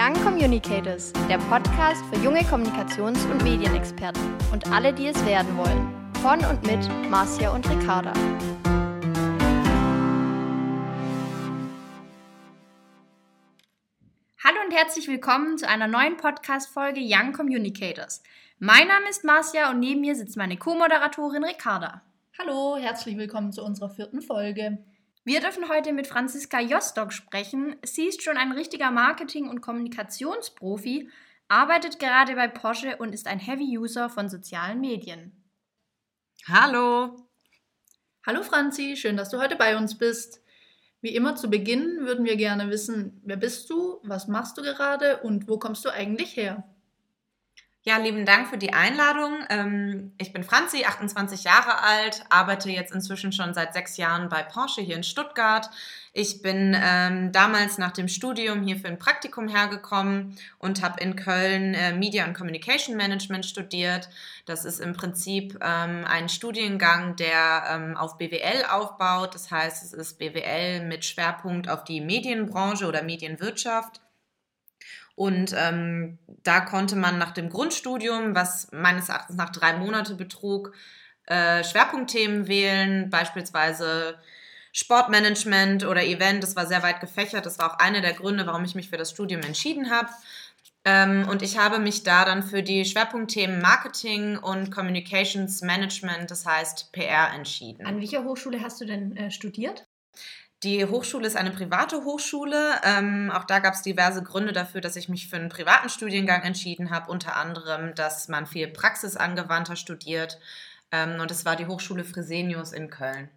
Young Communicators, der Podcast für junge Kommunikations- und Medienexperten und alle, die es werden wollen. Von und mit Marcia und Ricarda. Hallo und herzlich willkommen zu einer neuen Podcast-Folge Young Communicators. Mein Name ist Marcia und neben mir sitzt meine Co-Moderatorin Ricarda. Hallo, herzlich willkommen zu unserer vierten Folge. Wir dürfen heute mit Franziska Jostock sprechen. Sie ist schon ein richtiger Marketing- und Kommunikationsprofi, arbeitet gerade bei Porsche und ist ein Heavy-User von sozialen Medien. Hallo. Hallo Franzi, schön, dass du heute bei uns bist. Wie immer zu Beginn würden wir gerne wissen, wer bist du, was machst du gerade und wo kommst du eigentlich her? Ja, lieben Dank für die Einladung. Ähm, ich bin Franzi, 28 Jahre alt, arbeite jetzt inzwischen schon seit sechs Jahren bei Porsche hier in Stuttgart. Ich bin ähm, damals nach dem Studium hier für ein Praktikum hergekommen und habe in Köln äh, Media und Communication Management studiert. Das ist im Prinzip ähm, ein Studiengang, der auf BWL aufbaut. Das heißt, es ist BWL mit Schwerpunkt auf die Medienbranche oder Medienwirtschaft. Und ähm, da konnte man nach dem Grundstudium, was meines Erachtens nach drei Monate betrug, äh, Schwerpunktthemen wählen, beispielsweise Sportmanagement oder Event. Das war sehr weit gefächert. Das war auch einer der Gründe, warum ich mich für das Studium entschieden habe. Ähm, und ich habe mich da dann für die Schwerpunktthemen Marketing und Communications Management, das heißt PR, entschieden. An welcher Hochschule hast du denn äh, studiert? Die Hochschule ist eine private Hochschule. Ähm, auch da gab es diverse Gründe dafür, dass ich mich für einen privaten Studiengang entschieden habe. Unter anderem, dass man viel praxisangewandter studiert. Ähm, und es war die Hochschule Fresenius in Köln.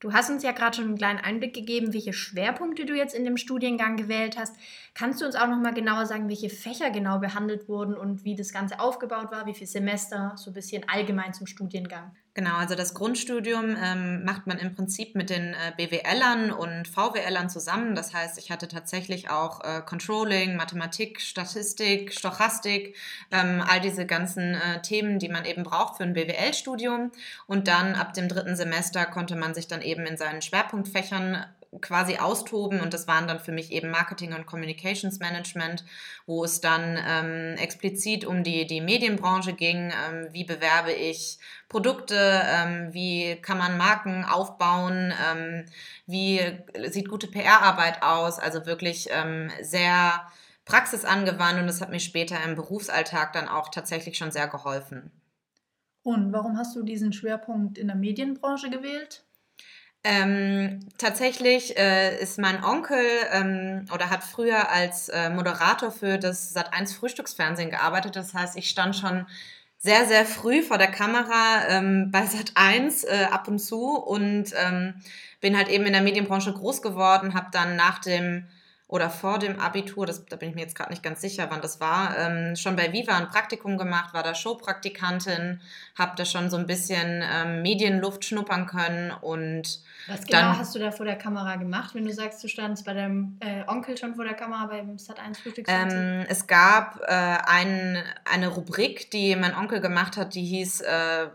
Du hast uns ja gerade schon einen kleinen Einblick gegeben, welche Schwerpunkte du jetzt in dem Studiengang gewählt hast. Kannst du uns auch noch mal genauer sagen, welche Fächer genau behandelt wurden und wie das Ganze aufgebaut war, wie viele Semester, so ein bisschen allgemein zum Studiengang? Genau, also das Grundstudium ähm, macht man im Prinzip mit den äh, BWLern und VWLern zusammen. Das heißt, ich hatte tatsächlich auch äh, Controlling, Mathematik, Statistik, Stochastik, ähm, all diese ganzen äh, Themen, die man eben braucht für ein BWL-Studium. Und dann ab dem dritten Semester konnte man sich dann eben in seinen Schwerpunktfächern quasi austoben und das waren dann für mich eben Marketing und Communications Management, wo es dann ähm, explizit um die, die Medienbranche ging, ähm, wie bewerbe ich Produkte, ähm, wie kann man Marken aufbauen, ähm, wie sieht gute PR-Arbeit aus, also wirklich ähm, sehr praxisangewandt und das hat mir später im Berufsalltag dann auch tatsächlich schon sehr geholfen. Und warum hast du diesen Schwerpunkt in der Medienbranche gewählt? Ähm, tatsächlich äh, ist mein Onkel ähm, oder hat früher als äh, Moderator für das Sat1 Frühstücksfernsehen gearbeitet. Das heißt, ich stand schon sehr, sehr früh vor der Kamera ähm, bei Sat1 äh, ab und zu und ähm, bin halt eben in der Medienbranche groß geworden, habe dann nach dem oder vor dem Abitur, das, da bin ich mir jetzt gerade nicht ganz sicher, wann das war, ähm, schon bei Viva ein Praktikum gemacht, war da Showpraktikantin, habe da schon so ein bisschen ähm, Medienluft schnuppern können und was genau dann, hast du da vor der Kamera gemacht, wenn du sagst, du standst bei deinem äh, Onkel schon vor der Kamera beim Sat1 Frühstücksfernsehen? Ähm, es gab äh, ein, eine Rubrik, die mein Onkel gemacht hat, die hieß äh,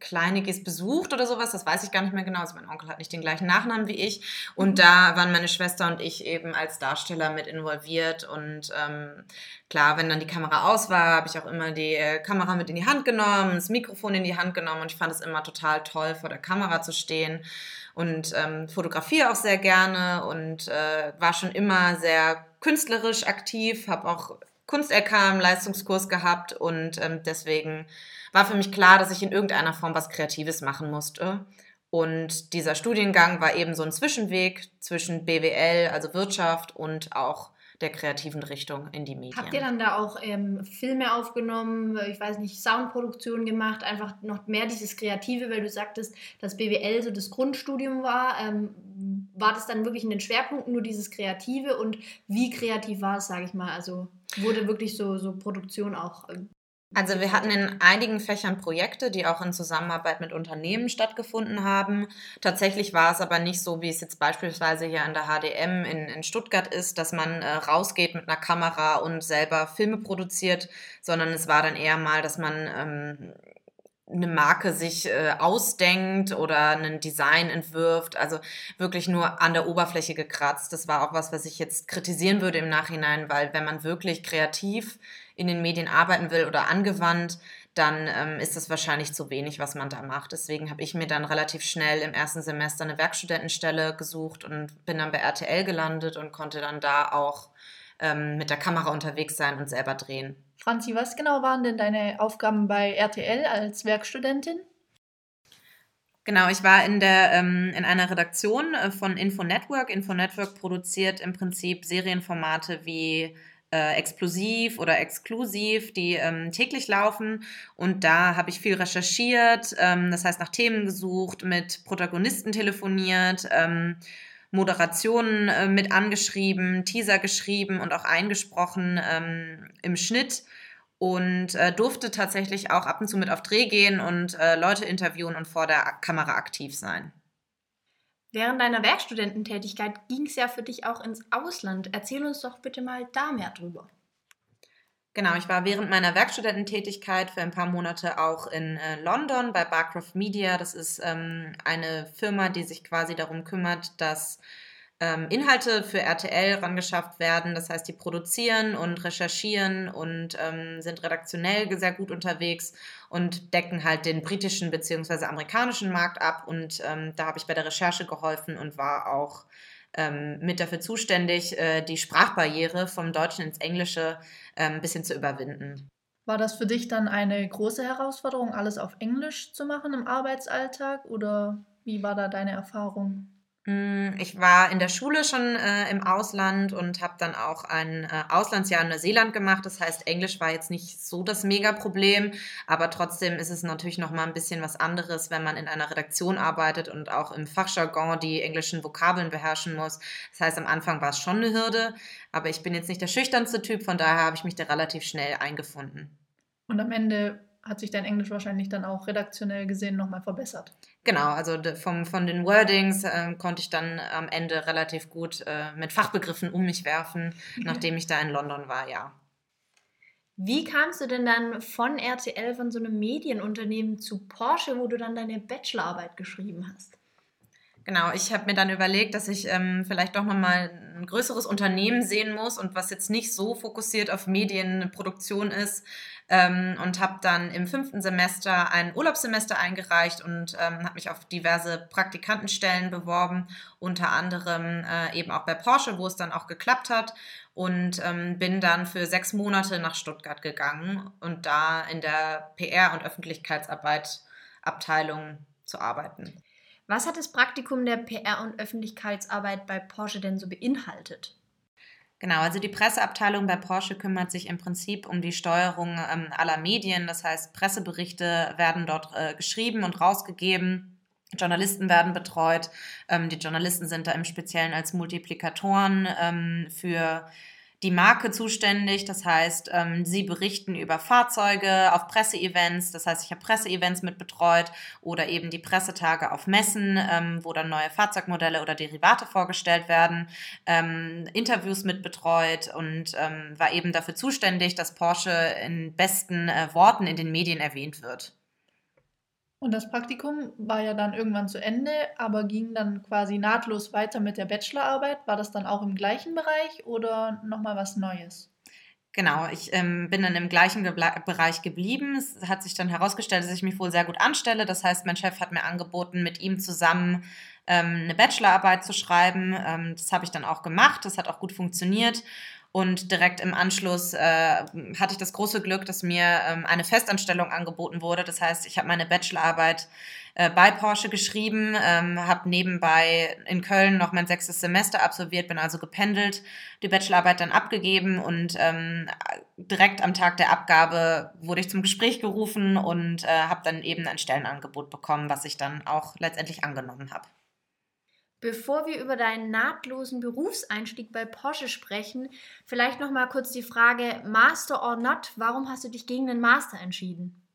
Kleiniges besucht oder sowas, das weiß ich gar nicht mehr genau. Also mein Onkel hat nicht den gleichen Nachnamen wie ich. Und mhm. da waren meine Schwester und ich eben als Darsteller mit involviert. Und ähm, klar, wenn dann die Kamera aus war, habe ich auch immer die äh, Kamera mit in die Hand genommen, das Mikrofon in die Hand genommen und ich fand es immer total toll, vor der Kamera zu stehen. Und ähm, fotografiere auch sehr gerne und äh, war schon immer sehr künstlerisch aktiv, habe auch Kunst-LK im Leistungskurs gehabt und ähm, deswegen war für mich klar, dass ich in irgendeiner Form was Kreatives machen musste. Und dieser Studiengang war eben so ein Zwischenweg zwischen BWL, also Wirtschaft, und auch der kreativen Richtung in die Medien. Habt ihr dann da auch ähm, Filme aufgenommen, ich weiß nicht, Soundproduktion gemacht, einfach noch mehr dieses Kreative, weil du sagtest, dass BWL so das Grundstudium war. Ähm, war das dann wirklich in den Schwerpunkten nur dieses Kreative und wie kreativ war es, sage ich mal? Also wurde wirklich so, so Produktion auch ähm, also wir hatten in einigen Fächern Projekte, die auch in Zusammenarbeit mit Unternehmen stattgefunden haben. Tatsächlich war es aber nicht so, wie es jetzt beispielsweise hier an der HDM in, in Stuttgart ist, dass man äh, rausgeht mit einer Kamera und selber Filme produziert, sondern es war dann eher mal, dass man ähm, eine Marke sich äh, ausdenkt oder ein Design entwirft. Also wirklich nur an der Oberfläche gekratzt. Das war auch was, was ich jetzt kritisieren würde im Nachhinein, weil wenn man wirklich kreativ in den Medien arbeiten will oder angewandt, dann ähm, ist das wahrscheinlich zu wenig, was man da macht. Deswegen habe ich mir dann relativ schnell im ersten Semester eine Werkstudentenstelle gesucht und bin dann bei RTL gelandet und konnte dann da auch ähm, mit der Kamera unterwegs sein und selber drehen. Franzi, was genau waren denn deine Aufgaben bei RTL als Werkstudentin? Genau, ich war in, der, ähm, in einer Redaktion äh, von Info Network. Info Network produziert im Prinzip Serienformate wie äh, Explosiv oder Exklusiv, die ähm, täglich laufen. Und da habe ich viel recherchiert, ähm, das heißt nach Themen gesucht, mit Protagonisten telefoniert, ähm, Moderationen äh, mit angeschrieben, Teaser geschrieben und auch eingesprochen ähm, im Schnitt und äh, durfte tatsächlich auch ab und zu mit auf Dreh gehen und äh, Leute interviewen und vor der Kamera aktiv sein. Während deiner Werkstudententätigkeit ging es ja für dich auch ins Ausland. Erzähl uns doch bitte mal da mehr drüber. Genau, ich war während meiner Werkstudententätigkeit für ein paar Monate auch in äh, London bei Barcroft Media. Das ist ähm, eine Firma, die sich quasi darum kümmert, dass ähm, Inhalte für RTL rangeschafft werden. Das heißt, die produzieren und recherchieren und ähm, sind redaktionell sehr gut unterwegs und decken halt den britischen bzw. amerikanischen Markt ab. Und ähm, da habe ich bei der Recherche geholfen und war auch ähm, mit dafür zuständig, äh, die Sprachbarriere vom Deutschen ins Englische äh, ein bisschen zu überwinden. War das für dich dann eine große Herausforderung, alles auf Englisch zu machen im Arbeitsalltag oder wie war da deine Erfahrung? Mm, ich war in der Schule schon äh, im Ausland und habe dann auch ein äh, Auslandsjahr in Neuseeland gemacht. Das heißt, Englisch war jetzt nicht so das Mega-Problem, aber trotzdem ist es natürlich noch mal ein bisschen was anderes, wenn man in einer Redaktion arbeitet und auch im Fachjargon die englischen Vokabeln beherrschen muss. Das heißt, am Anfang war es schon eine Hürde, aber ich bin jetzt nicht der schüchternste Typ, von daher habe ich mich da relativ schnell eingefunden. Und am Ende hat sich dein Englisch wahrscheinlich dann auch redaktionell gesehen nochmal verbessert. Genau, also vom, von den Wordings äh, konnte ich dann am Ende relativ gut äh, mit Fachbegriffen um mich werfen, nachdem ich da in London war, ja. Wie kamst du denn dann von RTL, von so einem Medienunternehmen zu Porsche, wo du dann deine Bachelorarbeit geschrieben hast? Genau, ich habe mir dann überlegt, dass ich ähm, vielleicht doch nochmal ein größeres Unternehmen sehen muss und was jetzt nicht so fokussiert auf Medienproduktion ist. Ähm, und habe dann im fünften Semester ein Urlaubssemester eingereicht und ähm, habe mich auf diverse Praktikantenstellen beworben, unter anderem äh, eben auch bei Porsche, wo es dann auch geklappt hat. Und ähm, bin dann für sechs Monate nach Stuttgart gegangen und da in der PR- und Öffentlichkeitsarbeit Abteilung zu arbeiten. Was hat das Praktikum der PR- und Öffentlichkeitsarbeit bei Porsche denn so beinhaltet? Genau, also die Presseabteilung bei Porsche kümmert sich im Prinzip um die Steuerung ähm, aller Medien. Das heißt, Presseberichte werden dort äh, geschrieben und rausgegeben. Journalisten werden betreut. Ähm, die Journalisten sind da im Speziellen als Multiplikatoren ähm, für die Marke zuständig. Das heißt, ähm, sie berichten über Fahrzeuge auf Presseevents. Das heißt, ich habe Presseevents mit betreut oder eben die Pressetage auf Messen, ähm, wo dann neue Fahrzeugmodelle oder Derivate vorgestellt werden. Ähm, Interviews mit betreut und ähm, war eben dafür zuständig, dass Porsche in besten äh, Worten in den Medien erwähnt wird. Und das Praktikum war ja dann irgendwann zu Ende, aber ging dann quasi nahtlos weiter mit der Bachelorarbeit. War das dann auch im gleichen Bereich oder nochmal was Neues? Genau, ich ähm, bin dann im gleichen Ge Bereich geblieben. Es hat sich dann herausgestellt, dass ich mich wohl sehr gut anstelle. Das heißt, mein Chef hat mir angeboten, mit ihm zusammen ähm, eine Bachelorarbeit zu schreiben. Ähm, das habe ich dann auch gemacht. Das hat auch gut funktioniert. Und direkt im Anschluss äh, hatte ich das große Glück, dass mir ähm, eine Festanstellung angeboten wurde. Das heißt, ich habe meine Bachelorarbeit äh, bei Porsche geschrieben, ähm, habe nebenbei in Köln noch mein sechstes Semester absolviert, bin also gependelt, die Bachelorarbeit dann abgegeben und ähm, direkt am Tag der Abgabe wurde ich zum Gespräch gerufen und äh, habe dann eben ein Stellenangebot bekommen, was ich dann auch letztendlich angenommen habe. Bevor wir über deinen nahtlosen Berufseinstieg bei Porsche sprechen, vielleicht noch mal kurz die Frage Master or not, warum hast du dich gegen den Master entschieden?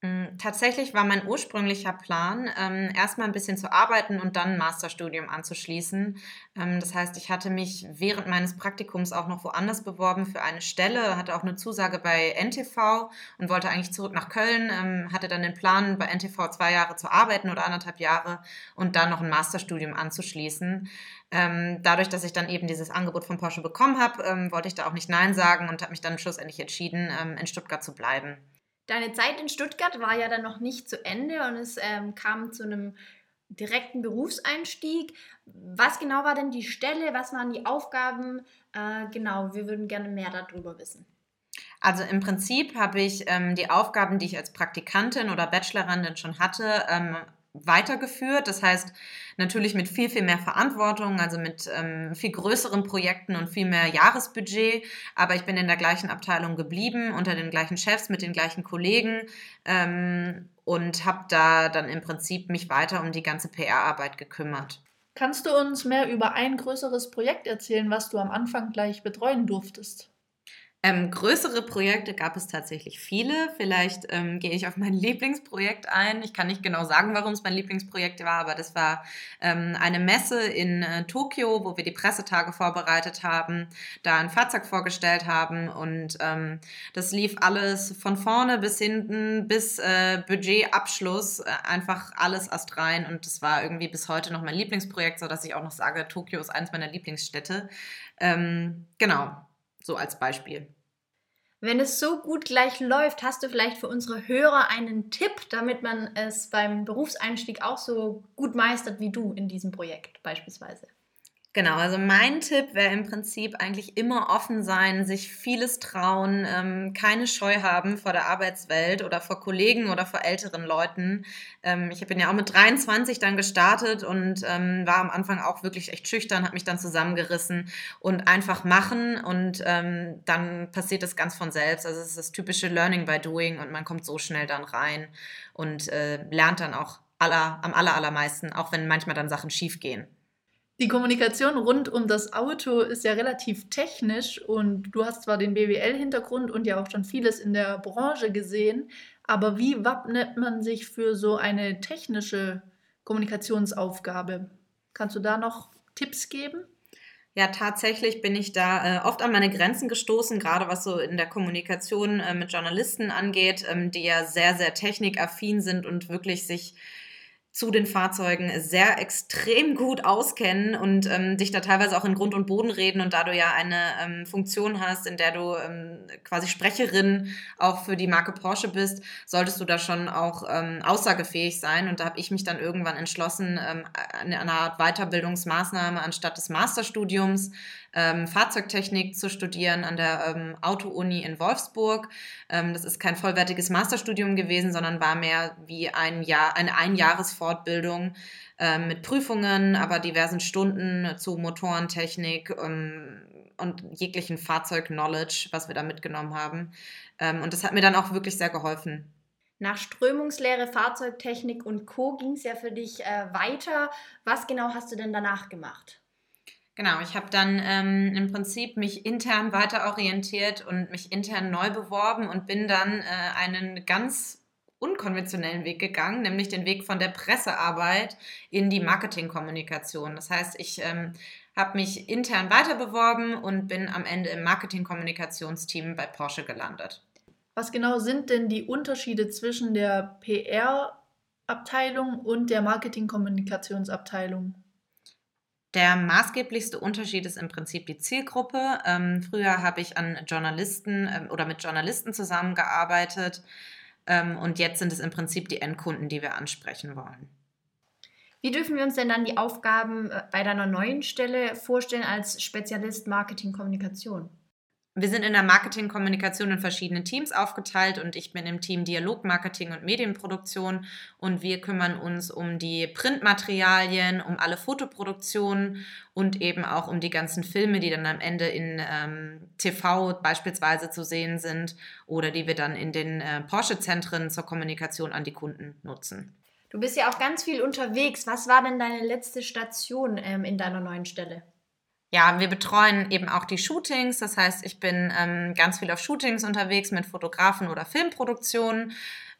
Mm, tatsächlich war mein ursprünglicher Plan, ähm, erstmal ein bisschen zu arbeiten und dann ein Masterstudium anzuschließen. Ähm, das heißt, ich hatte mich während meines Praktikums auch noch woanders beworben für eine Stelle, hatte auch eine Zusage bei NTV und wollte eigentlich zurück nach Köln, ähm, hatte dann den Plan, bei NTV zwei Jahre zu arbeiten oder anderthalb Jahre und dann noch ein Masterstudium anzuschließen. Ähm, dadurch, dass ich dann eben dieses Angebot von Porsche bekommen habe, ähm, wollte ich da auch nicht Nein sagen und habe mich dann schlussendlich entschieden, ähm, in Stuttgart zu bleiben. Deine Zeit in Stuttgart war ja dann noch nicht zu Ende und es ähm, kam zu einem direkten Berufseinstieg. Was genau war denn die Stelle? Was waren die Aufgaben? Äh, genau, wir würden gerne mehr darüber wissen. Also im Prinzip habe ich ähm, die Aufgaben, die ich als Praktikantin oder Bachelorandin schon hatte, ähm, weitergeführt. Das heißt, natürlich mit viel, viel mehr Verantwortung, also mit ähm, viel größeren Projekten und viel mehr Jahresbudget. Aber ich bin in der gleichen Abteilung geblieben, unter den gleichen Chefs, mit den gleichen Kollegen ähm, und habe da dann im Prinzip mich weiter um die ganze PR-Arbeit gekümmert. Kannst du uns mehr über ein größeres Projekt erzählen, was du am Anfang gleich betreuen durftest? Ähm, größere Projekte gab es tatsächlich viele. Vielleicht ähm, gehe ich auf mein Lieblingsprojekt ein. Ich kann nicht genau sagen, warum es mein Lieblingsprojekt war, aber das war ähm, eine Messe in äh, Tokio, wo wir die Pressetage vorbereitet haben, da ein Fahrzeug vorgestellt haben und ähm, das lief alles von vorne bis hinten bis äh, Budgetabschluss, äh, einfach alles astrein und das war irgendwie bis heute noch mein Lieblingsprojekt, so dass ich auch noch sage, Tokio ist eines meiner Lieblingsstädte. Ähm, genau, so als Beispiel. Wenn es so gut gleich läuft, hast du vielleicht für unsere Hörer einen Tipp, damit man es beim Berufseinstieg auch so gut meistert wie du in diesem Projekt beispielsweise? Genau, also mein Tipp wäre im Prinzip eigentlich immer offen sein, sich vieles trauen, ähm, keine Scheu haben vor der Arbeitswelt oder vor Kollegen oder vor älteren Leuten. Ähm, ich bin ja auch mit 23 dann gestartet und ähm, war am Anfang auch wirklich echt schüchtern, habe mich dann zusammengerissen und einfach machen und ähm, dann passiert es ganz von selbst. Also es ist das typische Learning by Doing und man kommt so schnell dann rein und äh, lernt dann auch aller, am aller, allermeisten, auch wenn manchmal dann Sachen schief gehen. Die Kommunikation rund um das Auto ist ja relativ technisch und du hast zwar den BWL-Hintergrund und ja auch schon vieles in der Branche gesehen, aber wie wappnet man sich für so eine technische Kommunikationsaufgabe? Kannst du da noch Tipps geben? Ja, tatsächlich bin ich da äh, oft an meine Grenzen gestoßen, gerade was so in der Kommunikation äh, mit Journalisten angeht, ähm, die ja sehr, sehr technikaffin sind und wirklich sich zu den Fahrzeugen sehr extrem gut auskennen und ähm, dich da teilweise auch in Grund und Boden reden und da du ja eine ähm, Funktion hast, in der du ähm, quasi Sprecherin auch für die Marke Porsche bist, solltest du da schon auch ähm, aussagefähig sein. Und da habe ich mich dann irgendwann entschlossen, ähm, eine, eine Art Weiterbildungsmaßnahme anstatt des Masterstudiums ähm, Fahrzeugtechnik zu studieren an der ähm, Auto-Uni in Wolfsburg. Ähm, das ist kein vollwertiges Masterstudium gewesen, sondern war mehr wie ein Jahr, eine Einjahresfortbildung ähm, mit Prüfungen, aber diversen Stunden zu Motorentechnik ähm, und jeglichen Fahrzeug-Knowledge, was wir da mitgenommen haben. Ähm, und das hat mir dann auch wirklich sehr geholfen. Nach Strömungslehre, Fahrzeugtechnik und Co. ging es ja für dich äh, weiter. Was genau hast du denn danach gemacht? Genau, ich habe dann ähm, im Prinzip mich intern weiter orientiert und mich intern neu beworben und bin dann äh, einen ganz unkonventionellen Weg gegangen, nämlich den Weg von der Pressearbeit in die Marketingkommunikation. Das heißt, ich ähm, habe mich intern weiter beworben und bin am Ende im Marketingkommunikationsteam bei Porsche gelandet. Was genau sind denn die Unterschiede zwischen der PR-Abteilung und der Marketingkommunikationsabteilung? Der maßgeblichste Unterschied ist im Prinzip die Zielgruppe. Ähm, früher habe ich an Journalisten ähm, oder mit Journalisten zusammengearbeitet ähm, und jetzt sind es im Prinzip die Endkunden, die wir ansprechen wollen. Wie dürfen wir uns denn dann die Aufgaben äh, bei deiner neuen Stelle vorstellen als Spezialist Marketing Kommunikation? Wir sind in der Marketingkommunikation in verschiedenen Teams aufgeteilt und ich bin im Team Dialogmarketing und Medienproduktion und wir kümmern uns um die Printmaterialien, um alle Fotoproduktionen und eben auch um die ganzen Filme, die dann am Ende in ähm, TV beispielsweise zu sehen sind oder die wir dann in den äh, Porsche-Zentren zur Kommunikation an die Kunden nutzen. Du bist ja auch ganz viel unterwegs. Was war denn deine letzte Station ähm, in deiner neuen Stelle? Ja, wir betreuen eben auch die Shootings. Das heißt, ich bin ähm, ganz viel auf Shootings unterwegs mit Fotografen oder Filmproduktionen.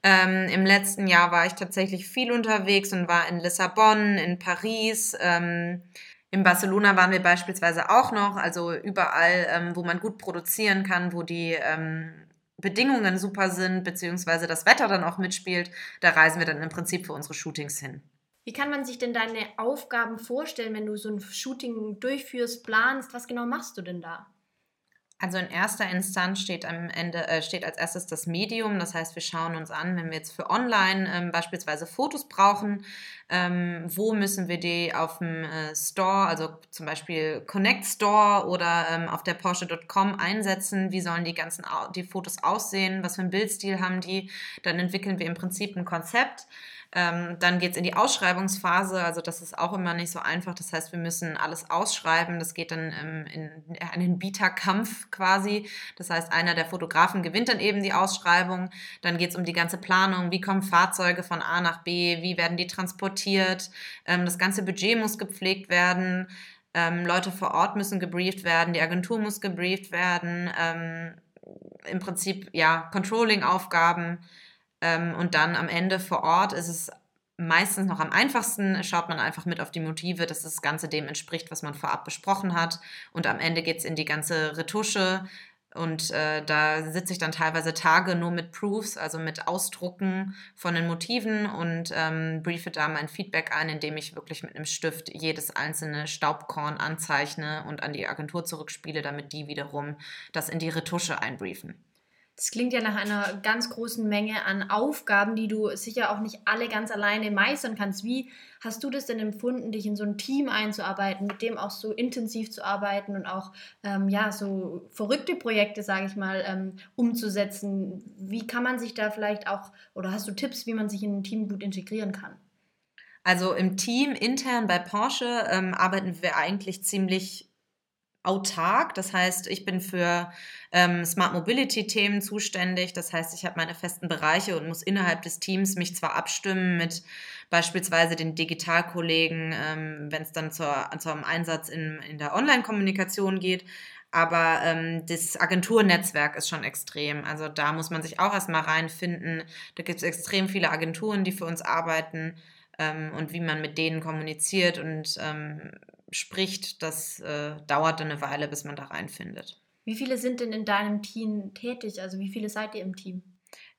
Ähm, Im letzten Jahr war ich tatsächlich viel unterwegs und war in Lissabon, in Paris. Ähm, in Barcelona waren wir beispielsweise auch noch, also überall, ähm, wo man gut produzieren kann, wo die ähm, Bedingungen super sind, beziehungsweise das Wetter dann auch mitspielt, da reisen wir dann im Prinzip für unsere Shootings hin. Wie kann man sich denn deine Aufgaben vorstellen, wenn du so ein Shooting durchführst, planst? Was genau machst du denn da? Also in erster Instanz steht am Ende äh, steht als erstes das Medium. Das heißt, wir schauen uns an, wenn wir jetzt für Online ähm, beispielsweise Fotos brauchen, ähm, wo müssen wir die auf dem äh, Store, also zum Beispiel Connect Store oder ähm, auf der Porsche.com einsetzen. Wie sollen die ganzen die Fotos aussehen? Was für einen Bildstil haben die? Dann entwickeln wir im Prinzip ein Konzept. Ähm, dann geht es in die Ausschreibungsphase, also das ist auch immer nicht so einfach. Das heißt, wir müssen alles ausschreiben. Das geht dann ähm, in einen Bieterkampf quasi. Das heißt, einer der Fotografen gewinnt dann eben die Ausschreibung. Dann geht es um die ganze Planung. Wie kommen Fahrzeuge von A nach B? Wie werden die transportiert? Ähm, das ganze Budget muss gepflegt werden. Ähm, Leute vor Ort müssen gebrieft werden. Die Agentur muss gebrieft werden. Ähm, Im Prinzip, ja, Controlling-Aufgaben. Ähm, und dann am Ende vor Ort ist es meistens noch am einfachsten, schaut man einfach mit auf die Motive, dass das Ganze dem entspricht, was man vorab besprochen hat. Und am Ende geht es in die ganze Retusche. Und äh, da sitze ich dann teilweise Tage nur mit Proofs, also mit Ausdrucken von den Motiven und ähm, briefe da mein Feedback ein, indem ich wirklich mit einem Stift jedes einzelne Staubkorn anzeichne und an die Agentur zurückspiele, damit die wiederum das in die Retusche einbriefen. Das klingt ja nach einer ganz großen Menge an Aufgaben, die du sicher auch nicht alle ganz alleine meistern kannst. Wie hast du das denn empfunden, dich in so ein Team einzuarbeiten, mit dem auch so intensiv zu arbeiten und auch ähm, ja so verrückte Projekte, sage ich mal, ähm, umzusetzen? Wie kann man sich da vielleicht auch oder hast du Tipps, wie man sich in ein Team gut integrieren kann? Also im Team intern bei Porsche ähm, arbeiten wir eigentlich ziemlich autark. Das heißt, ich bin für ähm, Smart Mobility-Themen zuständig. Das heißt, ich habe meine festen Bereiche und muss innerhalb des Teams mich zwar abstimmen mit beispielsweise den Digitalkollegen, ähm, wenn es dann zur, zum Einsatz in, in der Online-Kommunikation geht. Aber ähm, das Agenturnetzwerk ist schon extrem. Also da muss man sich auch erstmal reinfinden. Da gibt es extrem viele Agenturen, die für uns arbeiten ähm, und wie man mit denen kommuniziert und ähm, spricht, das äh, dauert dann eine Weile, bis man da reinfindet. Wie viele sind denn in deinem Team tätig? Also wie viele seid ihr im Team?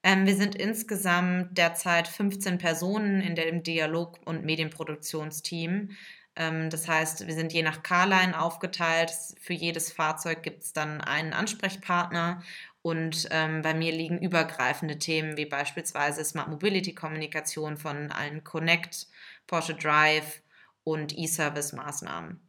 Ähm, wir sind insgesamt derzeit 15 Personen in dem Dialog- und Medienproduktionsteam. Ähm, das heißt, wir sind je nach Carline aufgeteilt. Für jedes Fahrzeug gibt es dann einen Ansprechpartner. Und ähm, bei mir liegen übergreifende Themen wie beispielsweise Smart Mobility Kommunikation von allen Connect, Porsche Drive, und E-Service-Maßnahmen.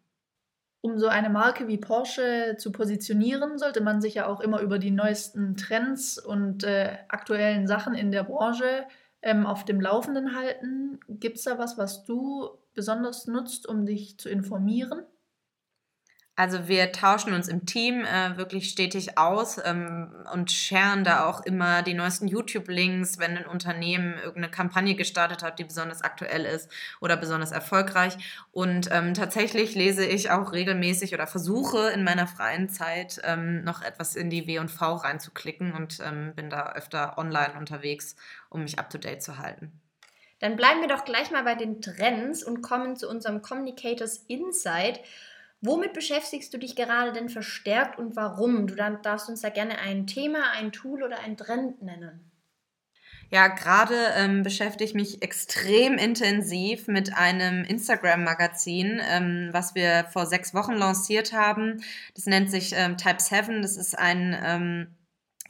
Um so eine Marke wie Porsche zu positionieren, sollte man sich ja auch immer über die neuesten Trends und äh, aktuellen Sachen in der Branche ähm, auf dem Laufenden halten. Gibt es da was, was du besonders nutzt, um dich zu informieren? Also wir tauschen uns im Team äh, wirklich stetig aus ähm, und scheren da auch immer die neuesten YouTube-Links, wenn ein Unternehmen irgendeine Kampagne gestartet hat, die besonders aktuell ist oder besonders erfolgreich. Und ähm, tatsächlich lese ich auch regelmäßig oder versuche in meiner freien Zeit ähm, noch etwas in die W&V reinzuklicken und ähm, bin da öfter online unterwegs, um mich up-to-date zu halten. Dann bleiben wir doch gleich mal bei den Trends und kommen zu unserem Communicators Insight. Womit beschäftigst du dich gerade denn verstärkt und warum? Du darfst uns da gerne ein Thema, ein Tool oder ein Trend nennen. Ja, gerade ähm, beschäftige ich mich extrem intensiv mit einem Instagram-Magazin, ähm, was wir vor sechs Wochen lanciert haben. Das nennt sich ähm, Type 7. Das ist ein ähm,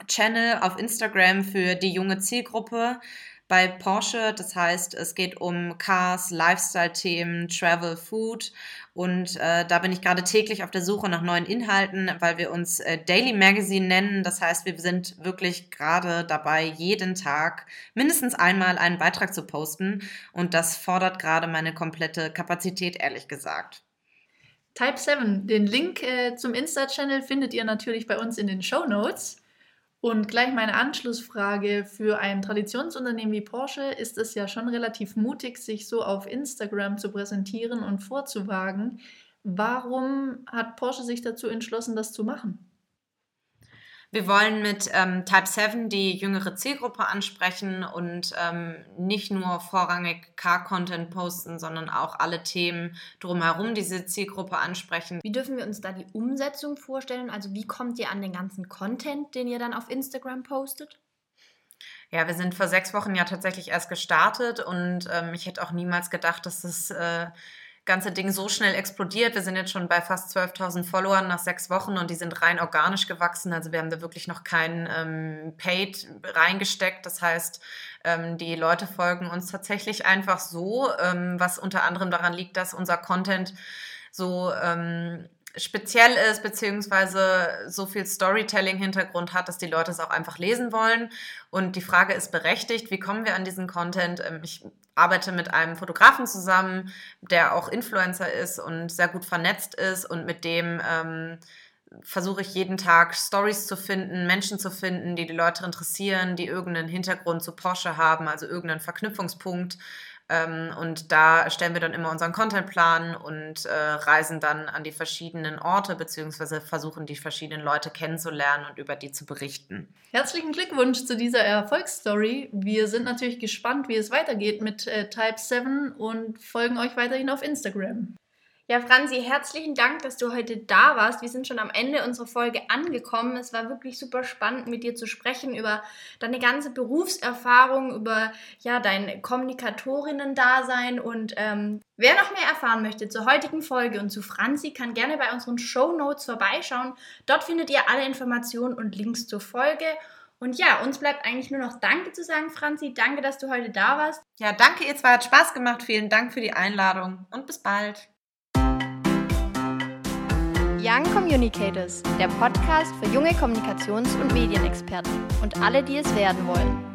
Channel auf Instagram für die junge Zielgruppe bei Porsche. Das heißt, es geht um Cars, Lifestyle-Themen, Travel, Food. Und äh, da bin ich gerade täglich auf der Suche nach neuen Inhalten, weil wir uns äh, Daily Magazine nennen. Das heißt, wir sind wirklich gerade dabei, jeden Tag mindestens einmal einen Beitrag zu posten. Und das fordert gerade meine komplette Kapazität, ehrlich gesagt. Type 7, den Link äh, zum Insta-Channel findet ihr natürlich bei uns in den Show Notes. Und gleich meine Anschlussfrage für ein Traditionsunternehmen wie Porsche ist es ja schon relativ mutig, sich so auf Instagram zu präsentieren und vorzuwagen. Warum hat Porsche sich dazu entschlossen, das zu machen? Wir wollen mit ähm, Type 7 die jüngere Zielgruppe ansprechen und ähm, nicht nur vorrangig Car-Content posten, sondern auch alle Themen drumherum diese Zielgruppe ansprechen. Wie dürfen wir uns da die Umsetzung vorstellen? Also wie kommt ihr an den ganzen Content, den ihr dann auf Instagram postet? Ja, wir sind vor sechs Wochen ja tatsächlich erst gestartet und ähm, ich hätte auch niemals gedacht, dass das äh, ganze Ding so schnell explodiert. Wir sind jetzt schon bei fast 12.000 Followern nach sechs Wochen und die sind rein organisch gewachsen. Also wir haben da wirklich noch kein ähm, Paid reingesteckt. Das heißt, ähm, die Leute folgen uns tatsächlich einfach so, ähm, was unter anderem daran liegt, dass unser Content so ähm, speziell ist, beziehungsweise so viel Storytelling-Hintergrund hat, dass die Leute es auch einfach lesen wollen. Und die Frage ist berechtigt, wie kommen wir an diesen Content? Ähm, ich arbeite mit einem Fotografen zusammen, der auch Influencer ist und sehr gut vernetzt ist und mit dem ähm, versuche ich jeden Tag Stories zu finden, Menschen zu finden, die die Leute interessieren, die irgendeinen Hintergrund zu Porsche haben, also irgendeinen Verknüpfungspunkt ähm, und da stellen wir dann immer unseren Contentplan und äh, reisen dann an die verschiedenen Orte beziehungsweise versuchen die verschiedenen Leute kennenzulernen und über die zu berichten. Herzlichen Glückwunsch zu dieser Erfolgsstory. Wir sind natürlich gespannt, wie es weitergeht mit äh, Type 7 und folgen euch weiterhin auf Instagram. Ja, Franzi, herzlichen Dank, dass du heute da warst. Wir sind schon am Ende unserer Folge angekommen. Es war wirklich super spannend, mit dir zu sprechen über deine ganze Berufserfahrung, über ja, dein Kommunikatorinnen-Dasein. Und ähm, wer noch mehr erfahren möchte zur heutigen Folge und zu Franzi, kann gerne bei unseren Show Notes vorbeischauen. Dort findet ihr alle Informationen und Links zur Folge. Und ja, uns bleibt eigentlich nur noch Danke zu sagen, Franzi. Danke, dass du heute da warst. Ja, danke, ihr zwei. Hat Spaß gemacht. Vielen Dank für die Einladung und bis bald. Young Communicators, der Podcast für junge Kommunikations- und Medienexperten und alle, die es werden wollen.